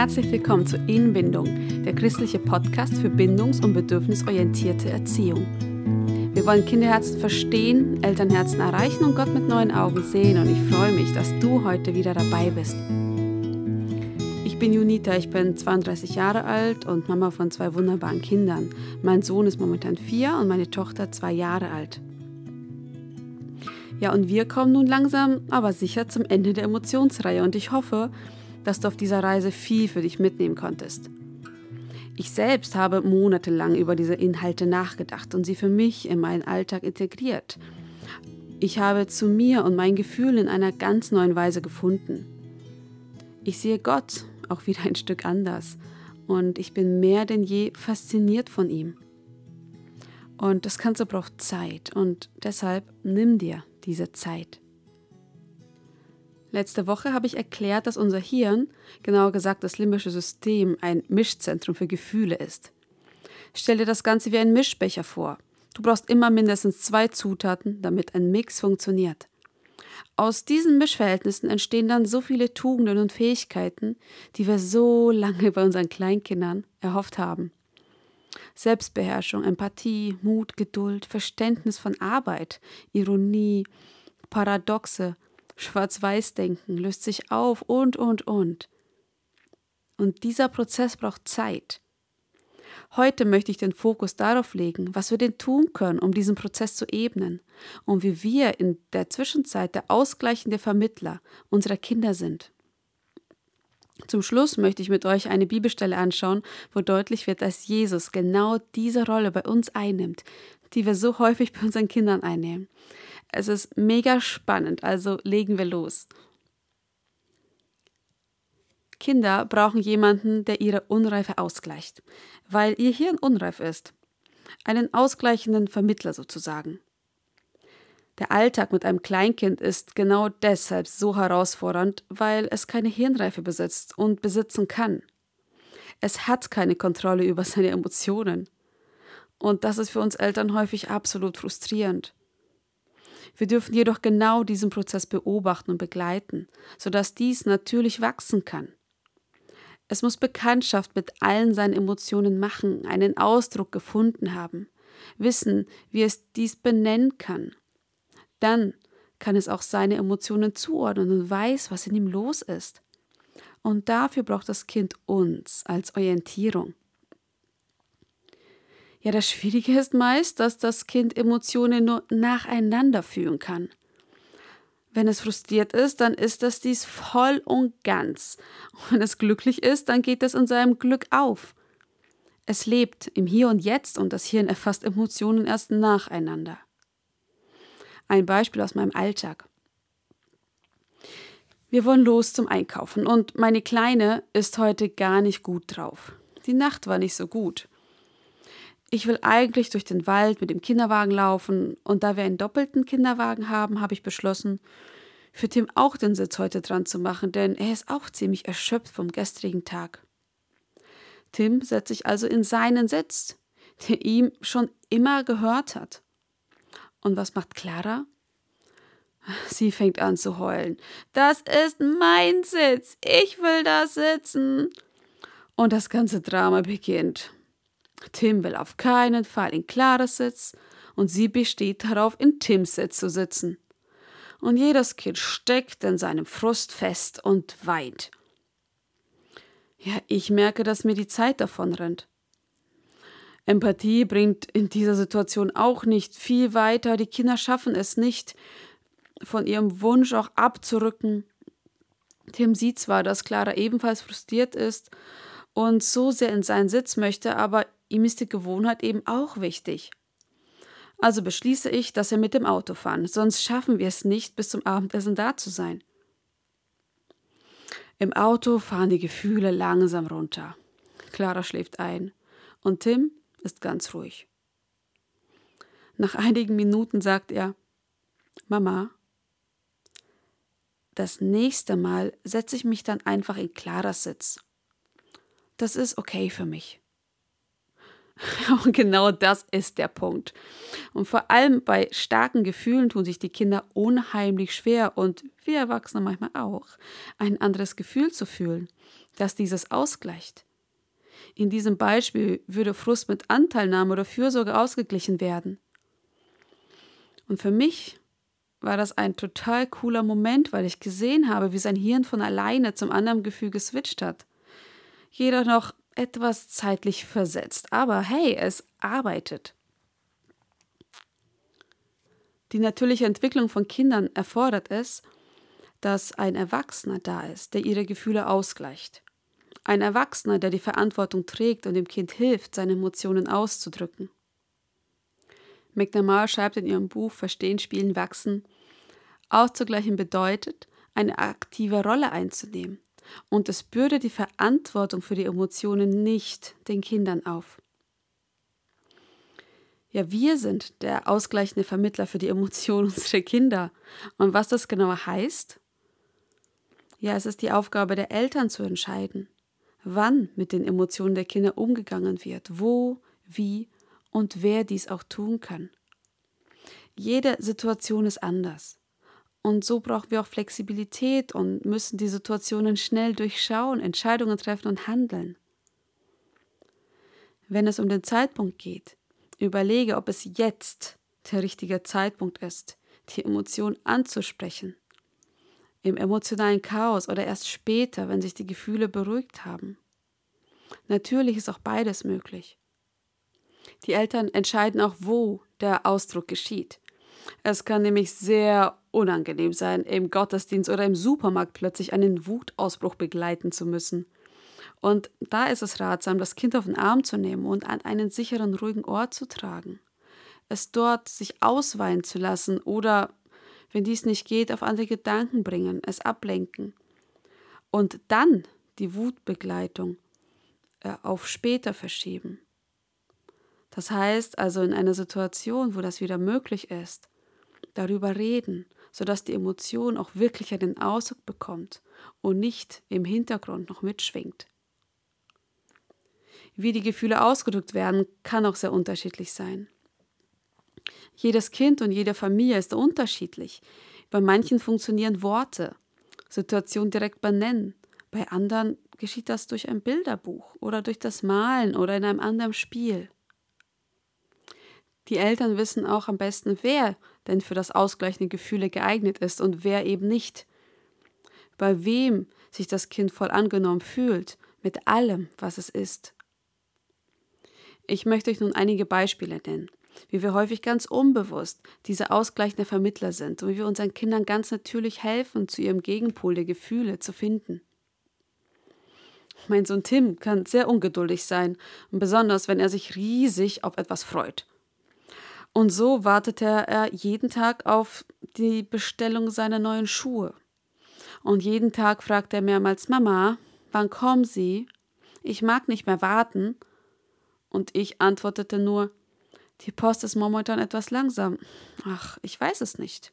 herzlich willkommen zu Inbindung, der christliche Podcast für bindungs- und bedürfnisorientierte Erziehung. Wir wollen Kinderherzen verstehen, Elternherzen erreichen und Gott mit neuen Augen sehen und ich freue mich, dass du heute wieder dabei bist. Ich bin Junita, ich bin 32 Jahre alt und Mama von zwei wunderbaren Kindern. Mein Sohn ist momentan vier und meine Tochter zwei Jahre alt. Ja, und wir kommen nun langsam, aber sicher zum Ende der Emotionsreihe und ich hoffe, dass du auf dieser Reise viel für dich mitnehmen konntest. Ich selbst habe monatelang über diese Inhalte nachgedacht und sie für mich in meinen Alltag integriert. Ich habe zu mir und meinen Gefühlen in einer ganz neuen Weise gefunden. Ich sehe Gott auch wieder ein Stück anders und ich bin mehr denn je fasziniert von ihm. Und das Ganze braucht Zeit und deshalb nimm dir diese Zeit. Letzte Woche habe ich erklärt, dass unser Hirn, genauer gesagt das limbische System, ein Mischzentrum für Gefühle ist. Stell dir das Ganze wie ein Mischbecher vor. Du brauchst immer mindestens zwei Zutaten, damit ein Mix funktioniert. Aus diesen Mischverhältnissen entstehen dann so viele Tugenden und Fähigkeiten, die wir so lange bei unseren Kleinkindern erhofft haben. Selbstbeherrschung, Empathie, Mut, Geduld, Verständnis von Arbeit, Ironie, Paradoxe, Schwarz-Weiß-Denken löst sich auf und, und, und. Und dieser Prozess braucht Zeit. Heute möchte ich den Fokus darauf legen, was wir denn tun können, um diesen Prozess zu ebnen und wie wir in der Zwischenzeit der ausgleichende Vermittler unserer Kinder sind. Zum Schluss möchte ich mit euch eine Bibelstelle anschauen, wo deutlich wird, dass Jesus genau diese Rolle bei uns einnimmt, die wir so häufig bei unseren Kindern einnehmen. Es ist mega spannend, also legen wir los. Kinder brauchen jemanden, der ihre Unreife ausgleicht, weil ihr Hirn unreif ist. Einen ausgleichenden Vermittler sozusagen. Der Alltag mit einem Kleinkind ist genau deshalb so herausfordernd, weil es keine Hirnreife besitzt und besitzen kann. Es hat keine Kontrolle über seine Emotionen. Und das ist für uns Eltern häufig absolut frustrierend. Wir dürfen jedoch genau diesen Prozess beobachten und begleiten, sodass dies natürlich wachsen kann. Es muss Bekanntschaft mit allen seinen Emotionen machen, einen Ausdruck gefunden haben, wissen, wie es dies benennen kann. Dann kann es auch seine Emotionen zuordnen und weiß, was in ihm los ist. Und dafür braucht das Kind uns als Orientierung. Ja, das Schwierige ist meist, dass das Kind Emotionen nur nacheinander fühlen kann. Wenn es frustriert ist, dann ist das dies voll und ganz. Und wenn es glücklich ist, dann geht es in seinem Glück auf. Es lebt im Hier und Jetzt und das Hirn erfasst Emotionen erst nacheinander. Ein Beispiel aus meinem Alltag. Wir wollen los zum Einkaufen und meine Kleine ist heute gar nicht gut drauf. Die Nacht war nicht so gut. Ich will eigentlich durch den Wald mit dem Kinderwagen laufen und da wir einen doppelten Kinderwagen haben, habe ich beschlossen, für Tim auch den Sitz heute dran zu machen, denn er ist auch ziemlich erschöpft vom gestrigen Tag. Tim setzt sich also in seinen Sitz, der ihm schon immer gehört hat. Und was macht Clara? Sie fängt an zu heulen. Das ist mein Sitz. Ich will da sitzen. Und das ganze Drama beginnt. Tim will auf keinen Fall in Claras Sitz und sie besteht darauf, in Tims Sitz zu sitzen. Und jedes Kind steckt in seinem Frust fest und weint. Ja, ich merke, dass mir die Zeit davon rennt. Empathie bringt in dieser Situation auch nicht viel weiter. Die Kinder schaffen es nicht, von ihrem Wunsch auch abzurücken. Tim sieht zwar, dass Clara ebenfalls frustriert ist und so sehr in seinen Sitz möchte, aber ihm ist die Gewohnheit eben auch wichtig. Also beschließe ich, dass wir mit dem Auto fahren, sonst schaffen wir es nicht, bis zum Abendessen da zu sein. Im Auto fahren die Gefühle langsam runter. Clara schläft ein und Tim ist ganz ruhig. Nach einigen Minuten sagt er, Mama, das nächste Mal setze ich mich dann einfach in Claras Sitz. Das ist okay für mich. Und genau das ist der Punkt. Und vor allem bei starken Gefühlen tun sich die Kinder unheimlich schwer und wir Erwachsene manchmal auch, ein anderes Gefühl zu fühlen. dass dieses ausgleicht. In diesem Beispiel würde Frust mit Anteilnahme oder Fürsorge ausgeglichen werden. Und für mich war das ein total cooler Moment, weil ich gesehen habe, wie sein Hirn von alleine zum anderen Gefühl geswitcht hat. Jedoch noch etwas zeitlich versetzt. Aber hey, es arbeitet. Die natürliche Entwicklung von Kindern erfordert es, dass ein Erwachsener da ist, der ihre Gefühle ausgleicht. Ein Erwachsener, der die Verantwortung trägt und dem Kind hilft, seine Emotionen auszudrücken. McNamara schreibt in ihrem Buch Verstehen, Spielen, Wachsen, auszugleichen bedeutet, eine aktive Rolle einzunehmen. Und es bürdet die Verantwortung für die Emotionen nicht den Kindern auf. Ja, wir sind der ausgleichende Vermittler für die Emotionen unserer Kinder. Und was das genauer heißt? Ja, es ist die Aufgabe der Eltern zu entscheiden, wann mit den Emotionen der Kinder umgegangen wird, wo, wie und wer dies auch tun kann. Jede Situation ist anders. Und so brauchen wir auch Flexibilität und müssen die Situationen schnell durchschauen, Entscheidungen treffen und handeln. Wenn es um den Zeitpunkt geht, überlege, ob es jetzt der richtige Zeitpunkt ist, die Emotion anzusprechen. Im emotionalen Chaos oder erst später, wenn sich die Gefühle beruhigt haben. Natürlich ist auch beides möglich. Die Eltern entscheiden auch, wo der Ausdruck geschieht. Es kann nämlich sehr unangenehm sein, im Gottesdienst oder im Supermarkt plötzlich einen Wutausbruch begleiten zu müssen. Und da ist es ratsam, das Kind auf den Arm zu nehmen und an einen sicheren, ruhigen Ort zu tragen. Es dort sich ausweinen zu lassen oder, wenn dies nicht geht, auf andere Gedanken bringen, es ablenken. Und dann die Wutbegleitung äh, auf später verschieben. Das heißt also in einer Situation, wo das wieder möglich ist, darüber reden, sodass die Emotion auch wirklich einen Ausdruck bekommt und nicht im Hintergrund noch mitschwingt. Wie die Gefühle ausgedrückt werden, kann auch sehr unterschiedlich sein. Jedes Kind und jede Familie ist unterschiedlich. Bei manchen funktionieren Worte, Situation direkt benennen. Bei anderen geschieht das durch ein Bilderbuch oder durch das Malen oder in einem anderen Spiel. Die Eltern wissen auch am besten, wer denn für das ausgleichende Gefühle geeignet ist und wer eben nicht. Bei wem sich das Kind voll angenommen fühlt, mit allem, was es ist. Ich möchte euch nun einige Beispiele nennen, wie wir häufig ganz unbewusst diese ausgleichende Vermittler sind und wie wir unseren Kindern ganz natürlich helfen, zu ihrem Gegenpol der Gefühle zu finden. Mein Sohn Tim kann sehr ungeduldig sein, besonders wenn er sich riesig auf etwas freut. Und so wartete er jeden Tag auf die Bestellung seiner neuen Schuhe. Und jeden Tag fragte er mehrmals Mama, wann kommen Sie? Ich mag nicht mehr warten. Und ich antwortete nur, die Post ist momentan etwas langsam. Ach, ich weiß es nicht.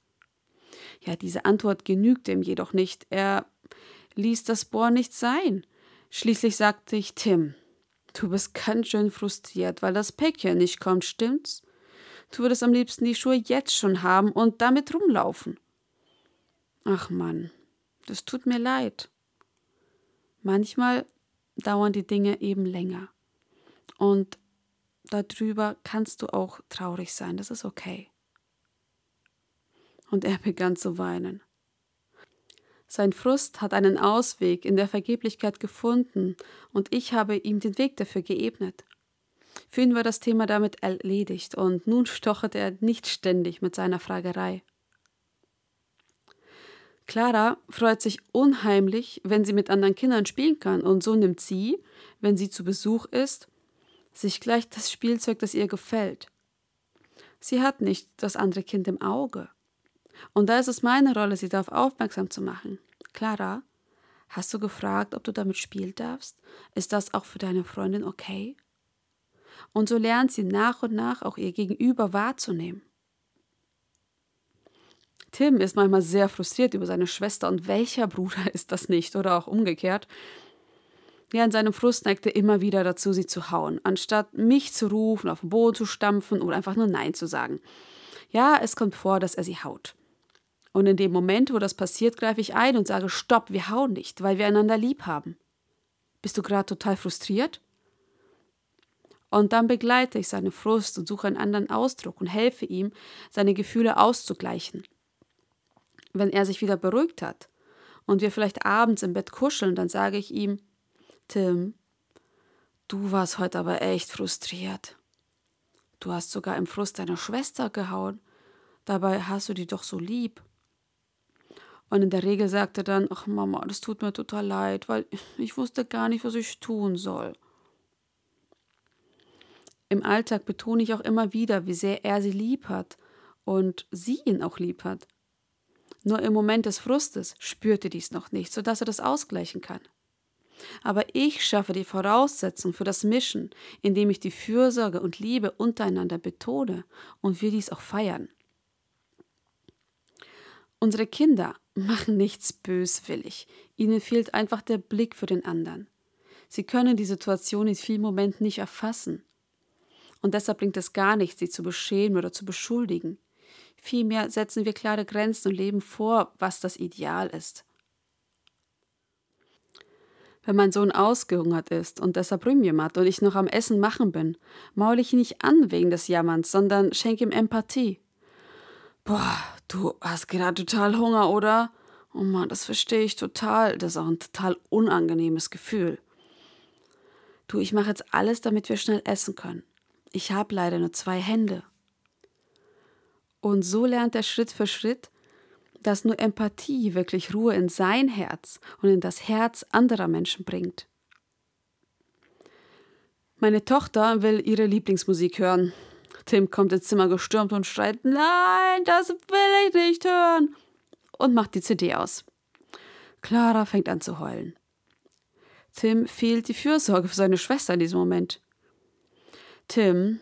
Ja, diese Antwort genügte ihm jedoch nicht. Er ließ das Bohr nicht sein. Schließlich sagte ich, Tim, du bist ganz schön frustriert, weil das Päckchen nicht kommt, stimmt's? Du würdest am liebsten die Schuhe jetzt schon haben und damit rumlaufen. Ach Mann, das tut mir leid. Manchmal dauern die Dinge eben länger. Und darüber kannst du auch traurig sein, das ist okay. Und er begann zu weinen. Sein Frust hat einen Ausweg in der Vergeblichkeit gefunden, und ich habe ihm den Weg dafür geebnet. Für ihn war das Thema damit erledigt, und nun stocherte er nicht ständig mit seiner Fragerei. Clara freut sich unheimlich, wenn sie mit anderen Kindern spielen kann, und so nimmt sie, wenn sie zu Besuch ist, sich gleich das Spielzeug, das ihr gefällt. Sie hat nicht das andere Kind im Auge. Und da ist es meine Rolle, sie darauf aufmerksam zu machen. Clara, hast du gefragt, ob du damit spielen darfst? Ist das auch für deine Freundin okay? Und so lernt sie nach und nach auch ihr Gegenüber wahrzunehmen. Tim ist manchmal sehr frustriert über seine Schwester und welcher Bruder ist das nicht oder auch umgekehrt. Ja, in seinem Frust neigt er immer wieder dazu, sie zu hauen, anstatt mich zu rufen, auf den Boden zu stampfen oder einfach nur Nein zu sagen. Ja, es kommt vor, dass er sie haut. Und in dem Moment, wo das passiert, greife ich ein und sage, stopp, wir hauen nicht, weil wir einander lieb haben. Bist du gerade total frustriert? Und dann begleite ich seine Frust und suche einen anderen Ausdruck und helfe ihm, seine Gefühle auszugleichen. Wenn er sich wieder beruhigt hat und wir vielleicht abends im Bett kuscheln, dann sage ich ihm, Tim, du warst heute aber echt frustriert. Du hast sogar im Frust deine Schwester gehauen. Dabei hast du die doch so lieb. Und in der Regel sagt er dann, ach Mama, das tut mir total leid, weil ich wusste gar nicht, was ich tun soll. Im Alltag betone ich auch immer wieder, wie sehr er sie lieb hat und sie ihn auch lieb hat. Nur im Moment des Frustes spürt er dies noch nicht, sodass er das ausgleichen kann. Aber ich schaffe die Voraussetzung für das Mischen, indem ich die Fürsorge und Liebe untereinander betone und wir dies auch feiern. Unsere Kinder machen nichts böswillig, ihnen fehlt einfach der Blick für den anderen. Sie können die Situation in vielen Momenten nicht erfassen. Und deshalb bringt es gar nichts, sie zu beschämen oder zu beschuldigen. Vielmehr setzen wir klare Grenzen und leben vor, was das Ideal ist. Wenn mein Sohn ausgehungert ist und deshalb rümjammert und ich noch am Essen machen bin, maule ich ihn nicht an wegen des Jammerns, sondern schenke ihm Empathie. Boah, du hast gerade total Hunger, oder? Oh Mann, das verstehe ich total. Das ist auch ein total unangenehmes Gefühl. Du, ich mache jetzt alles, damit wir schnell essen können. Ich habe leider nur zwei Hände. Und so lernt er Schritt für Schritt, dass nur Empathie wirklich Ruhe in sein Herz und in das Herz anderer Menschen bringt. Meine Tochter will ihre Lieblingsmusik hören. Tim kommt ins Zimmer gestürmt und schreit: Nein, das will ich nicht hören! und macht die CD aus. Clara fängt an zu heulen. Tim fehlt die Fürsorge für seine Schwester in diesem Moment. Tim,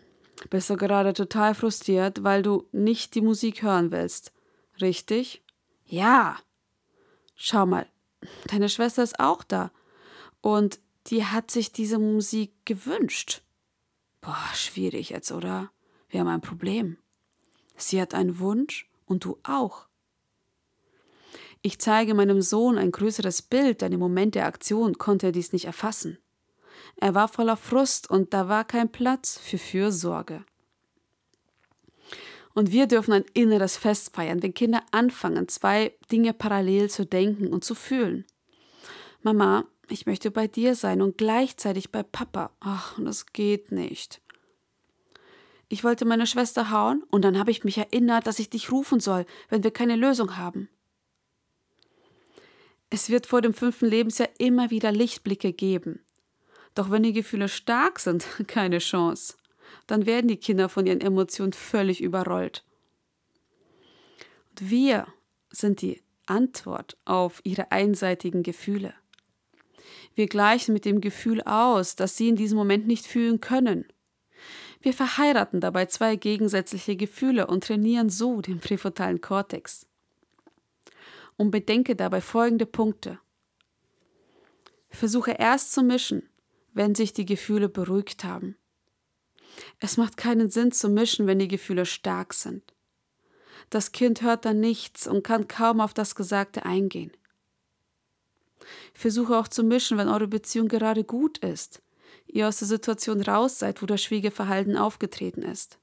bist du gerade total frustriert, weil du nicht die Musik hören willst, richtig? Ja. Schau mal, deine Schwester ist auch da. Und die hat sich diese Musik gewünscht. Boah, schwierig jetzt, oder? Wir haben ein Problem. Sie hat einen Wunsch und du auch. Ich zeige meinem Sohn ein größeres Bild, denn im Moment der Aktion konnte er dies nicht erfassen. Er war voller Frust und da war kein Platz für Fürsorge. Und wir dürfen ein inneres Fest feiern, wenn Kinder anfangen, zwei Dinge parallel zu denken und zu fühlen. Mama, ich möchte bei dir sein und gleichzeitig bei Papa. Ach, das geht nicht. Ich wollte meine Schwester hauen und dann habe ich mich erinnert, dass ich dich rufen soll, wenn wir keine Lösung haben. Es wird vor dem fünften Lebensjahr immer wieder Lichtblicke geben. Doch wenn die Gefühle stark sind, keine Chance. Dann werden die Kinder von ihren Emotionen völlig überrollt. Und wir sind die Antwort auf ihre einseitigen Gefühle. Wir gleichen mit dem Gefühl aus, dass sie in diesem Moment nicht fühlen können. Wir verheiraten dabei zwei gegensätzliche Gefühle und trainieren so den präfrontalen Kortex. Und bedenke dabei folgende Punkte. Versuche erst zu mischen, wenn sich die Gefühle beruhigt haben. Es macht keinen Sinn zu mischen, wenn die Gefühle stark sind. Das Kind hört dann nichts und kann kaum auf das Gesagte eingehen. Versuche auch zu mischen, wenn eure Beziehung gerade gut ist, ihr aus der Situation raus seid, wo das Schwiegerverhalten aufgetreten ist.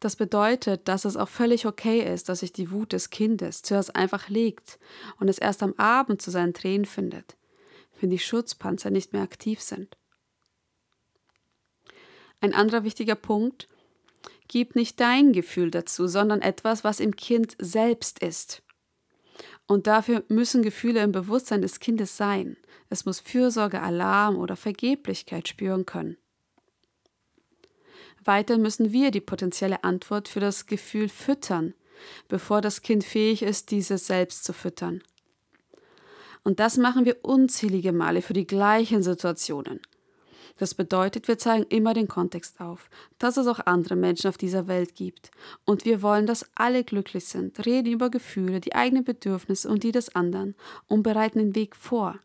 Das bedeutet, dass es auch völlig okay ist, dass sich die Wut des Kindes zuerst einfach legt und es erst am Abend zu seinen Tränen findet wenn die Schutzpanzer nicht mehr aktiv sind. Ein anderer wichtiger Punkt, gib nicht dein Gefühl dazu, sondern etwas, was im Kind selbst ist. Und dafür müssen Gefühle im Bewusstsein des Kindes sein. Es muss Fürsorge, Alarm oder Vergeblichkeit spüren können. Weiter müssen wir die potenzielle Antwort für das Gefühl füttern, bevor das Kind fähig ist, dieses selbst zu füttern. Und das machen wir unzählige Male für die gleichen Situationen. Das bedeutet, wir zeigen immer den Kontext auf, dass es auch andere Menschen auf dieser Welt gibt. Und wir wollen, dass alle glücklich sind, reden über Gefühle, die eigenen Bedürfnisse und die des anderen und bereiten den Weg vor.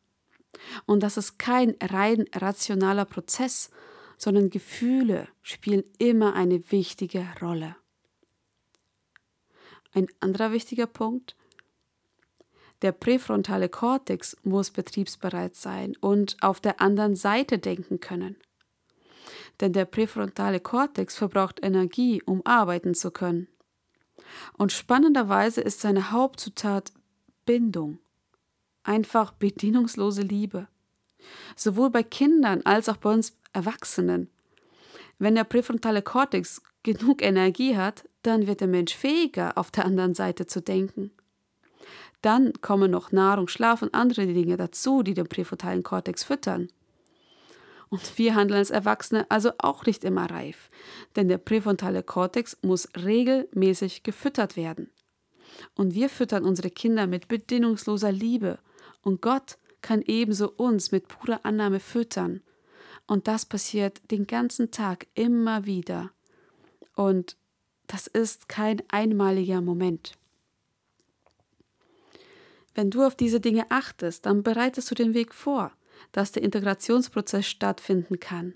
Und das ist kein rein rationaler Prozess, sondern Gefühle spielen immer eine wichtige Rolle. Ein anderer wichtiger Punkt, Der präfrontale Kortex muss betriebsbereit sein und auf der anderen Seite denken können. Denn der präfrontale Kortex verbraucht Energie, um arbeiten zu können. Und spannenderweise ist seine Hauptzutat Bindung. Einfach bedienungslose Liebe. Sowohl bei Kindern als auch bei uns Erwachsenen. Wenn der präfrontale Kortex genug Energie hat, dann wird der Mensch fähiger, auf der anderen Seite zu denken. Dann kommen noch Nahrung, Schlaf und andere Dinge dazu, die den präfrontalen Kortex füttern. Und wir handeln als Erwachsene also auch nicht immer reif, denn der präfrontale Kortex muss regelmäßig gefüttert werden. Und wir füttern unsere Kinder mit bedingungsloser Liebe, und Gott kann ebenso uns mit purer Annahme füttern. Und das passiert den ganzen Tag immer wieder. Und das ist kein einmaliger Moment. Wenn du auf diese Dinge achtest, dann bereitest du den Weg vor, dass der Integrationsprozess stattfinden kann.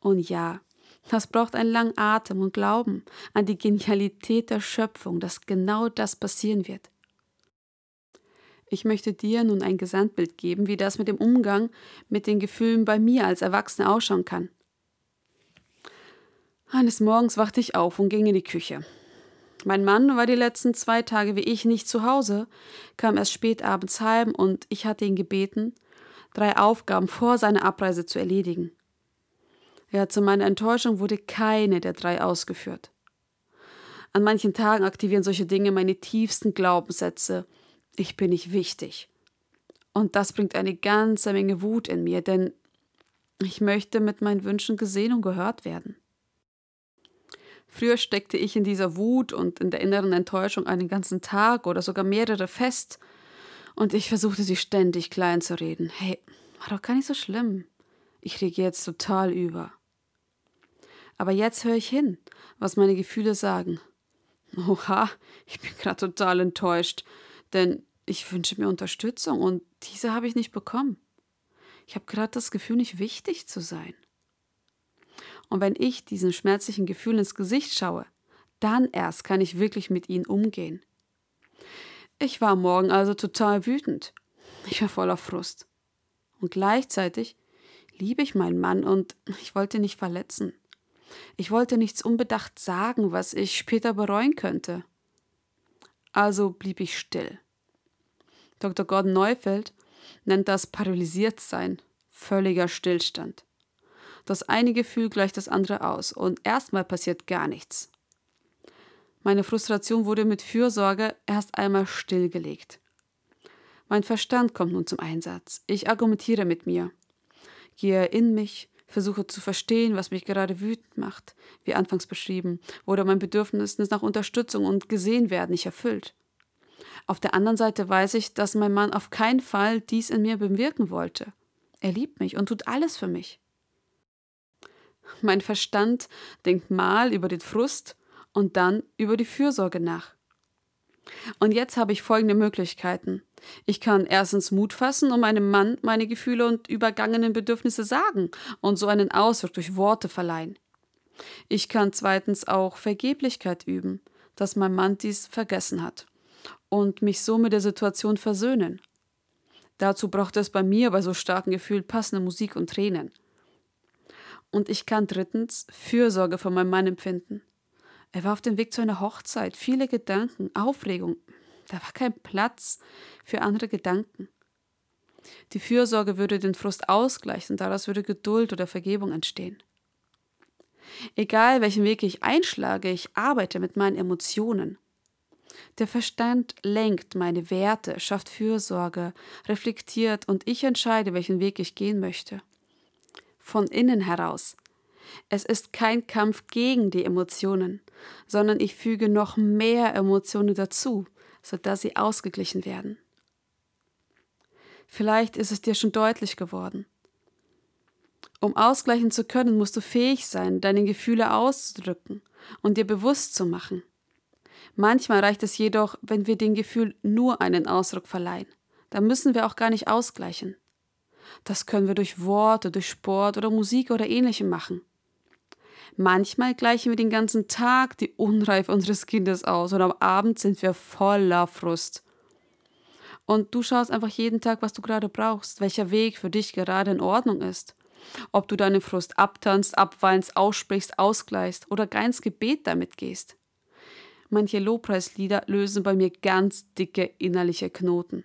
Und ja, das braucht einen langen Atem und Glauben an die Genialität der Schöpfung, dass genau das passieren wird. Ich möchte dir nun ein Gesamtbild geben, wie das mit dem Umgang mit den Gefühlen bei mir als Erwachsene ausschauen kann. Eines Morgens wachte ich auf und ging in die Küche. Mein Mann war die letzten zwei Tage wie ich nicht zu Hause, kam erst spät abends heim und ich hatte ihn gebeten, drei Aufgaben vor seiner Abreise zu erledigen. Ja, zu meiner Enttäuschung wurde keine der drei ausgeführt. An manchen Tagen aktivieren solche Dinge meine tiefsten Glaubenssätze. Ich bin nicht wichtig. Und das bringt eine ganze Menge Wut in mir, denn ich möchte mit meinen Wünschen gesehen und gehört werden. Früher steckte ich in dieser Wut und in der inneren Enttäuschung einen ganzen Tag oder sogar mehrere fest, und ich versuchte sie ständig klein zu reden. Hey, war doch gar nicht so schlimm. Ich rege jetzt total über. Aber jetzt höre ich hin, was meine Gefühle sagen. Oha, ich bin gerade total enttäuscht, denn ich wünsche mir Unterstützung und diese habe ich nicht bekommen. Ich habe gerade das Gefühl, nicht wichtig zu sein. Und wenn ich diesen schmerzlichen Gefühlen ins Gesicht schaue, dann erst kann ich wirklich mit ihnen umgehen. Ich war morgen also total wütend. Ich war voller Frust. Und gleichzeitig liebe ich meinen Mann und ich wollte nicht verletzen. Ich wollte nichts unbedacht sagen, was ich später bereuen könnte. Also blieb ich still. Dr. Gordon Neufeld nennt das paralysiert sein, völliger Stillstand. Das eine Gefühl gleicht das andere aus und erstmal passiert gar nichts. Meine Frustration wurde mit Fürsorge erst einmal stillgelegt. Mein Verstand kommt nun zum Einsatz. Ich argumentiere mit mir, gehe in mich, versuche zu verstehen, was mich gerade wütend macht, wie anfangs beschrieben, oder mein Bedürfnis nach Unterstützung und gesehen werden nicht erfüllt. Auf der anderen Seite weiß ich, dass mein Mann auf keinen Fall dies in mir bewirken wollte. Er liebt mich und tut alles für mich. Mein Verstand denkt mal über den Frust und dann über die Fürsorge nach. Und jetzt habe ich folgende Möglichkeiten. Ich kann erstens Mut fassen und meinem Mann meine Gefühle und übergangenen Bedürfnisse sagen und so einen Ausdruck durch Worte verleihen. Ich kann zweitens auch Vergeblichkeit üben, dass mein Mann dies vergessen hat und mich so mit der Situation versöhnen. Dazu braucht es bei mir bei so starken Gefühlen passende Musik und Tränen. Und ich kann drittens Fürsorge von meinem Mann empfinden. Er war auf dem Weg zu einer Hochzeit, viele Gedanken, Aufregung. Da war kein Platz für andere Gedanken. Die Fürsorge würde den Frust ausgleichen, daraus würde Geduld oder Vergebung entstehen. Egal welchen Weg ich einschlage, ich arbeite mit meinen Emotionen. Der Verstand lenkt meine Werte, schafft Fürsorge, reflektiert und ich entscheide, welchen Weg ich gehen möchte von innen heraus. Es ist kein Kampf gegen die Emotionen, sondern ich füge noch mehr Emotionen dazu, sodass sie ausgeglichen werden. Vielleicht ist es dir schon deutlich geworden. Um ausgleichen zu können, musst du fähig sein, deine Gefühle auszudrücken und dir bewusst zu machen. Manchmal reicht es jedoch, wenn wir dem Gefühl nur einen Ausdruck verleihen. Da müssen wir auch gar nicht ausgleichen. Das können wir durch Worte, durch Sport oder Musik oder ähnlichem machen. Manchmal gleichen wir den ganzen Tag die Unreife unseres Kindes aus und am Abend sind wir voller Frust. Und du schaust einfach jeden Tag, was du gerade brauchst, welcher Weg für dich gerade in Ordnung ist. Ob du deinen Frust abtanzt, abweinst, aussprichst, ausgleichst oder gar ins Gebet damit gehst. Manche Lobpreislieder lösen bei mir ganz dicke innerliche Knoten.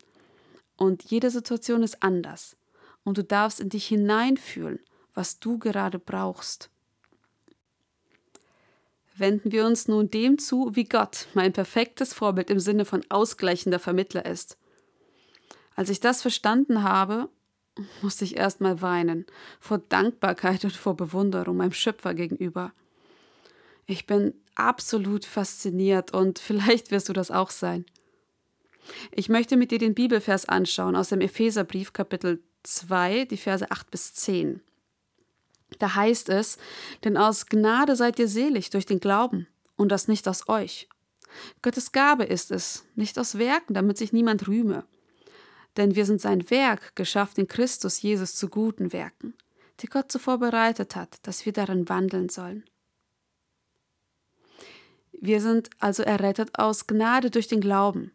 Und jede Situation ist anders. Und du darfst in dich hineinfühlen, was du gerade brauchst. Wenden wir uns nun dem zu, wie Gott, mein perfektes Vorbild im Sinne von ausgleichender Vermittler ist. Als ich das verstanden habe, musste ich erstmal weinen, vor Dankbarkeit und vor Bewunderung meinem Schöpfer gegenüber. Ich bin absolut fasziniert und vielleicht wirst du das auch sein. Ich möchte mit dir den Bibelvers anschauen aus dem Epheserbrief Kapitel 2, die Verse 8 bis 10. Da heißt es, denn aus Gnade seid ihr selig durch den Glauben und das nicht aus euch. Gottes Gabe ist es, nicht aus Werken, damit sich niemand rühme. Denn wir sind sein Werk, geschafft in Christus Jesus zu guten Werken, die Gott zuvor bereitet hat, dass wir darin wandeln sollen. Wir sind also errettet aus Gnade durch den Glauben.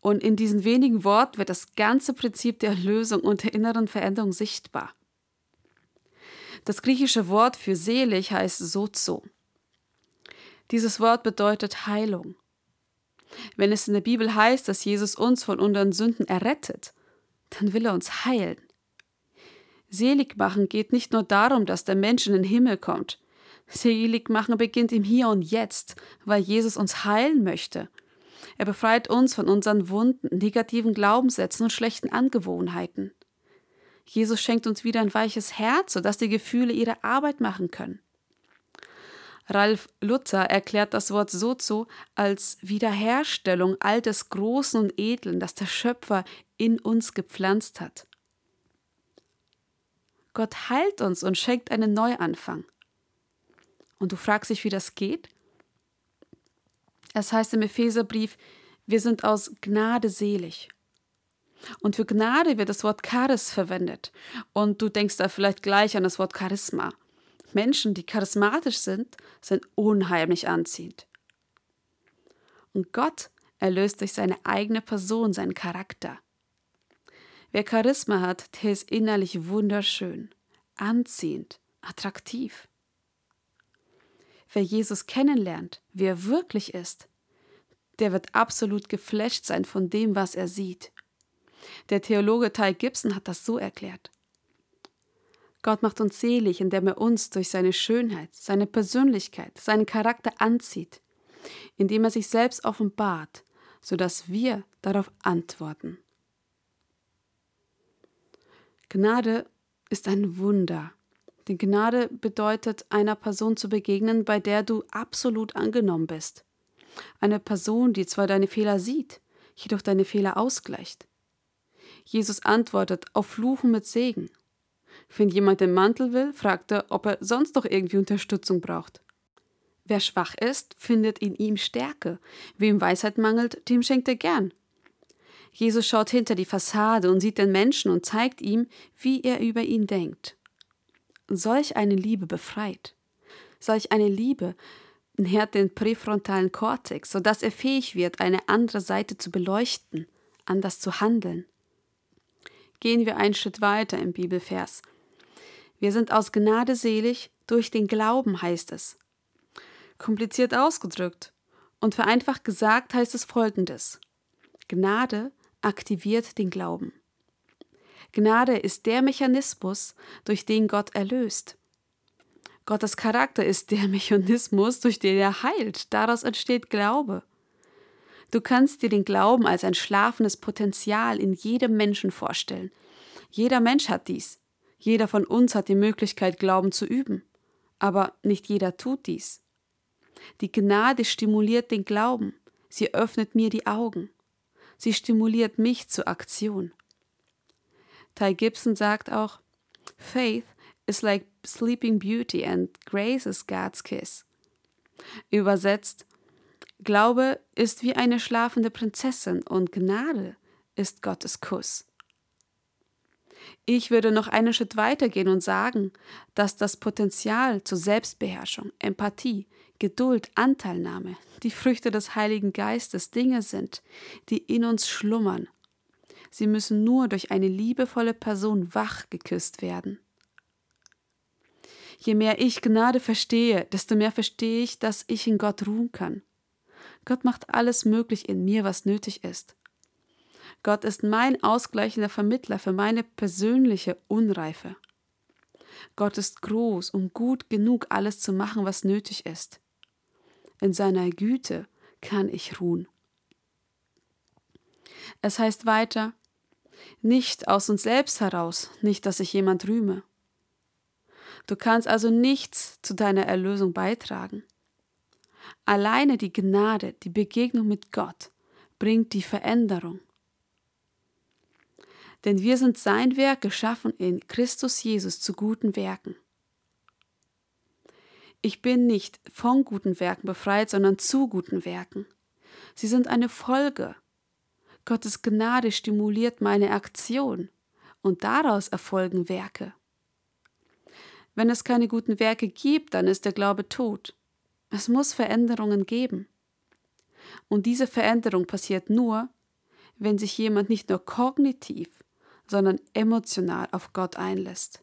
Und in diesen wenigen Worten wird das ganze Prinzip der Erlösung und der inneren Veränderung sichtbar. Das griechische Wort für selig heißt sozo. Dieses Wort bedeutet Heilung. Wenn es in der Bibel heißt, dass Jesus uns von unseren Sünden errettet, dann will er uns heilen. Selig machen geht nicht nur darum, dass der Mensch in den Himmel kommt. Selig machen beginnt im Hier und Jetzt, weil Jesus uns heilen möchte. Er befreit uns von unseren Wunden, negativen Glaubenssätzen und schlechten Angewohnheiten. Jesus schenkt uns wieder ein weiches Herz, sodass die Gefühle ihre Arbeit machen können. Ralf Luther erklärt das Wort Sozo als Wiederherstellung all des Großen und Edlen, das der Schöpfer in uns gepflanzt hat. Gott heilt uns und schenkt einen Neuanfang. Und du fragst dich, wie das geht? Es heißt im Epheserbrief, wir sind aus Gnade selig. Und für Gnade wird das Wort Charis verwendet. Und du denkst da vielleicht gleich an das Wort Charisma. Menschen, die charismatisch sind, sind unheimlich anziehend. Und Gott erlöst durch seine eigene Person, seinen Charakter. Wer Charisma hat, der ist innerlich wunderschön, anziehend, attraktiv. Wer Jesus kennenlernt, wie er wirklich ist, der wird absolut geflasht sein von dem, was er sieht. Der Theologe Ty Gibson hat das so erklärt. Gott macht uns selig, indem er uns durch seine Schönheit, seine Persönlichkeit, seinen Charakter anzieht, indem er sich selbst offenbart, sodass wir darauf antworten. Gnade ist ein Wunder. Die Gnade bedeutet, einer Person zu begegnen, bei der du absolut angenommen bist. Eine Person, die zwar deine Fehler sieht, jedoch deine Fehler ausgleicht. Jesus antwortet auf Fluchen mit Segen. Wenn jemand den Mantel will, fragt er, ob er sonst noch irgendwie Unterstützung braucht. Wer schwach ist, findet in ihm Stärke. Wem Weisheit mangelt, dem schenkt er gern. Jesus schaut hinter die Fassade und sieht den Menschen und zeigt ihm, wie er über ihn denkt. Solch eine Liebe befreit. Solch eine Liebe nährt den präfrontalen Kortex, sodass er fähig wird, eine andere Seite zu beleuchten, anders zu handeln. Gehen wir einen Schritt weiter im Bibelvers. Wir sind aus Gnade selig, durch den Glauben heißt es. Kompliziert ausgedrückt und vereinfacht gesagt heißt es folgendes. Gnade aktiviert den Glauben. Gnade ist der Mechanismus, durch den Gott erlöst. Gottes Charakter ist der Mechanismus, durch den er heilt. Daraus entsteht Glaube. Du kannst dir den Glauben als ein schlafendes Potenzial in jedem Menschen vorstellen. Jeder Mensch hat dies. Jeder von uns hat die Möglichkeit, Glauben zu üben. Aber nicht jeder tut dies. Die Gnade stimuliert den Glauben. Sie öffnet mir die Augen. Sie stimuliert mich zur Aktion. Ty Gibson sagt auch, Faith is like Sleeping Beauty and Grace is God's Kiss. Übersetzt, Glaube ist wie eine schlafende Prinzessin und Gnade ist Gottes Kuss. Ich würde noch einen Schritt weitergehen und sagen, dass das Potenzial zur Selbstbeherrschung, Empathie, Geduld, Anteilnahme, die Früchte des Heiligen Geistes Dinge sind, die in uns schlummern Sie müssen nur durch eine liebevolle Person wach geküsst werden. Je mehr ich Gnade verstehe, desto mehr verstehe ich, dass ich in Gott ruhen kann. Gott macht alles möglich in mir, was nötig ist. Gott ist mein ausgleichender Vermittler für meine persönliche Unreife. Gott ist groß und gut genug, alles zu machen, was nötig ist. In seiner Güte kann ich ruhen. Es heißt weiter, nicht aus uns selbst heraus, nicht, dass sich jemand rühme. Du kannst also nichts zu deiner Erlösung beitragen. Alleine die Gnade, die Begegnung mit Gott bringt die Veränderung. Denn wir sind sein Werk geschaffen in Christus Jesus zu guten Werken. Ich bin nicht von guten Werken befreit, sondern zu guten Werken. Sie sind eine Folge. Gottes Gnade stimuliert meine Aktion und daraus erfolgen Werke. Wenn es keine guten Werke gibt, dann ist der Glaube tot. Es muss Veränderungen geben. Und diese Veränderung passiert nur, wenn sich jemand nicht nur kognitiv, sondern emotional auf Gott einlässt.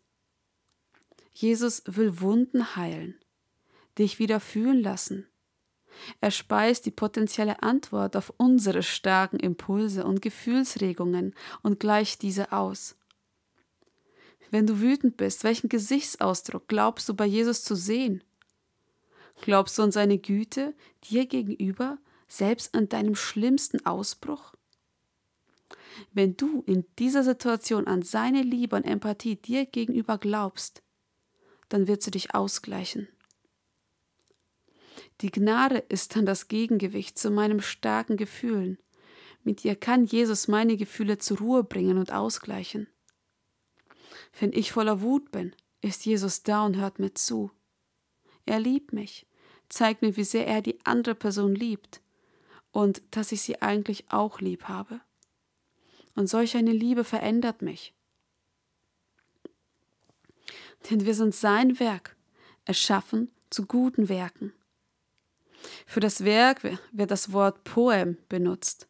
Jesus will Wunden heilen, dich wieder fühlen lassen. Er speist die potenzielle Antwort auf unsere starken Impulse und Gefühlsregungen und gleicht diese aus. Wenn du wütend bist, welchen Gesichtsausdruck glaubst du bei Jesus zu sehen? Glaubst du an seine Güte dir gegenüber, selbst an deinem schlimmsten Ausbruch? Wenn du in dieser Situation an seine Liebe und Empathie dir gegenüber glaubst, dann wird sie dich ausgleichen. Die Gnade ist dann das Gegengewicht zu meinen starken Gefühlen. Mit ihr kann Jesus meine Gefühle zur Ruhe bringen und ausgleichen. Wenn ich voller Wut bin, ist Jesus da und hört mir zu. Er liebt mich, zeigt mir, wie sehr er die andere Person liebt und dass ich sie eigentlich auch lieb habe. Und solch eine Liebe verändert mich. Denn wir sind sein Werk, erschaffen zu guten Werken. Für das Werk wird das Wort Poem benutzt.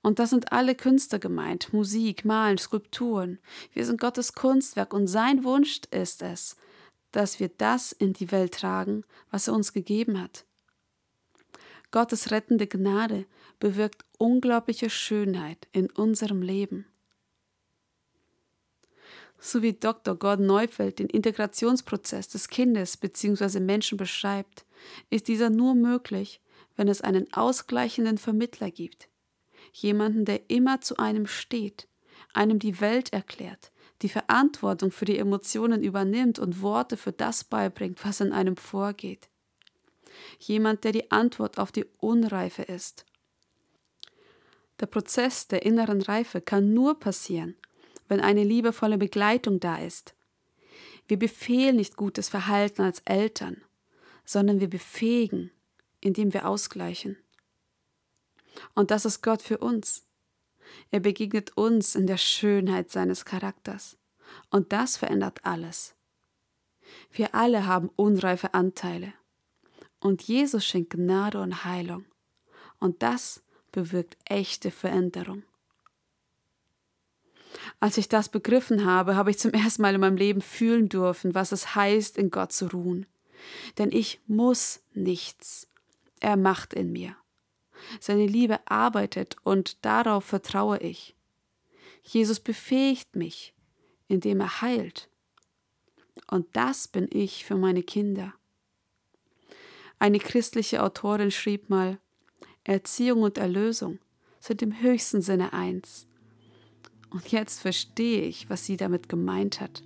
Und das sind alle Künste gemeint, Musik, Malen, Skulpturen. Wir sind Gottes Kunstwerk und sein Wunsch ist es, dass wir das in die Welt tragen, was er uns gegeben hat. Gottes rettende Gnade bewirkt unglaubliche Schönheit in unserem Leben. So wie Dr. Gordon Neufeld den Integrationsprozess des Kindes bzw. Menschen beschreibt, ist dieser nur möglich, wenn es einen ausgleichenden Vermittler gibt jemanden, der immer zu einem steht, einem die Welt erklärt, die Verantwortung für die Emotionen übernimmt und Worte für das beibringt, was in einem vorgeht. Jemand, der die Antwort auf die Unreife ist. Der Prozess der inneren Reife kann nur passieren, wenn eine liebevolle Begleitung da ist. Wir befehlen nicht gutes Verhalten als Eltern, sondern wir befähigen, indem wir ausgleichen. Und das ist Gott für uns. Er begegnet uns in der Schönheit seines Charakters. Und das verändert alles. Wir alle haben unreife Anteile. Und Jesus schenkt Gnade und Heilung. Und das bewirkt echte Veränderung. Als ich das begriffen habe, habe ich zum ersten Mal in meinem Leben fühlen dürfen, was es heißt, in Gott zu ruhen. Denn ich muss nichts. Er macht in mir. Seine Liebe arbeitet und darauf vertraue ich. Jesus befähigt mich, indem er heilt. Und das bin ich für meine Kinder. Eine christliche Autorin schrieb mal, Erziehung und Erlösung sind im höchsten Sinne eins. Und jetzt verstehe ich, was sie damit gemeint hat.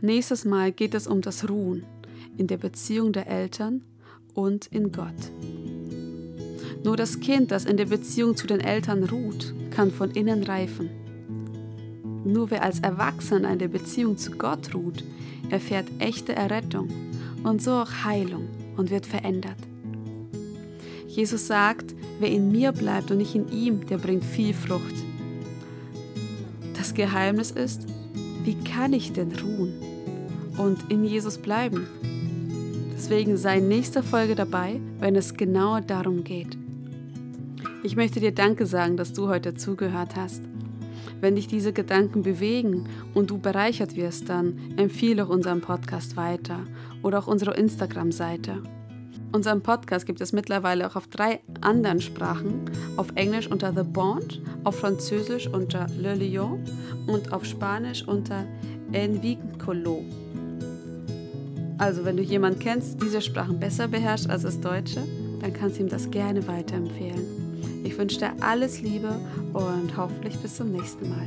Nächstes Mal geht es um das Ruhen in der Beziehung der Eltern und in Gott. Nur das Kind, das in der Beziehung zu den Eltern ruht, kann von innen reifen. Nur wer als Erwachsener in der Beziehung zu Gott ruht, erfährt echte Errettung und so auch Heilung und wird verändert. Jesus sagt, wer in mir bleibt und ich in ihm, der bringt viel Frucht. Das Geheimnis ist, wie kann ich denn ruhen und in Jesus bleiben? Deswegen sei in nächster Folge dabei, wenn es genau darum geht. Ich möchte dir Danke sagen, dass du heute zugehört hast. Wenn dich diese Gedanken bewegen und du bereichert wirst, dann empfehle auch unseren Podcast weiter oder auch unsere Instagram-Seite. Unseren Podcast gibt es mittlerweile auch auf drei anderen Sprachen. Auf Englisch unter The Bond, auf Französisch unter Le Lion und auf Spanisch unter En Vincolo. Also wenn du jemanden kennst, diese Sprachen besser beherrscht als das Deutsche, dann kannst du ihm das gerne weiterempfehlen. Ich wünsche dir alles Liebe und hoffentlich bis zum nächsten Mal.